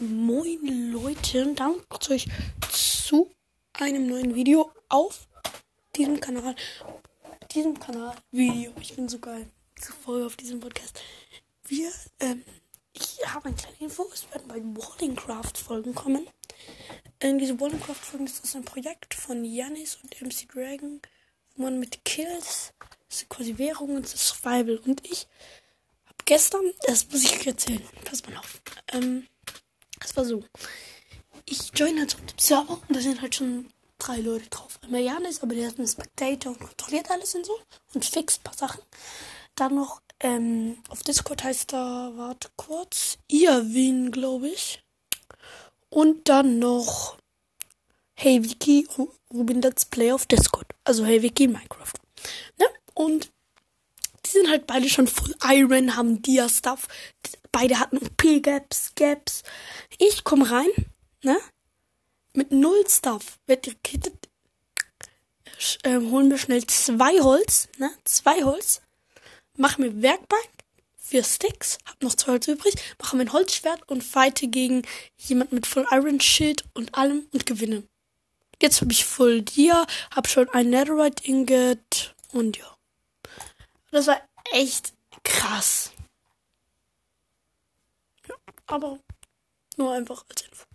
Moin Leute zu euch zu einem neuen Video auf diesem Kanal. Diesem Kanal Video. Ich bin so geil. So voll auf diesem Podcast. Wir, ähm, ich habe ein kleines Info. Es werden bald Wallingcraft Folgen kommen. Ähm, diese Wallingcraft Folgen das ist ein Projekt von Janis und MC Dragon, wo man mit Kills, das ist quasi Währung und Survival. Und ich habe gestern, das muss ich erzählen. Pass mal auf. Ähm, es war so. Ich join halt auf dem Server und da sind halt schon drei Leute drauf. Einmal Janis, aber der ist ein Spectator und kontrolliert alles und so und fixt ein paar Sachen. Dann noch ähm, auf Discord heißt er, warte kurz, Irwin, glaube ich. Und dann noch Hey Wiki, Ruben Let's Play auf Discord. Also Hey Wiki Minecraft. Ne? Und die sind halt beide schon Full Iron, haben Dia-Stuff. Beide hatten OP-Gaps, Gaps. Ich komm rein, ne? Mit null Stuff. Wird gekittet. Äh, holen wir schnell zwei Holz, ne? Zwei Holz. Mach mir Werkbank. Vier Sticks. Hab noch zwei Holz übrig. Mache mein Holzschwert und fighte gegen jemand mit Full Iron Schild und allem und gewinne. Jetzt habe ich Full Dia, hab schon ein Netherite Ingot und ja. Das war echt krass. Ja, aber nur einfach als Info.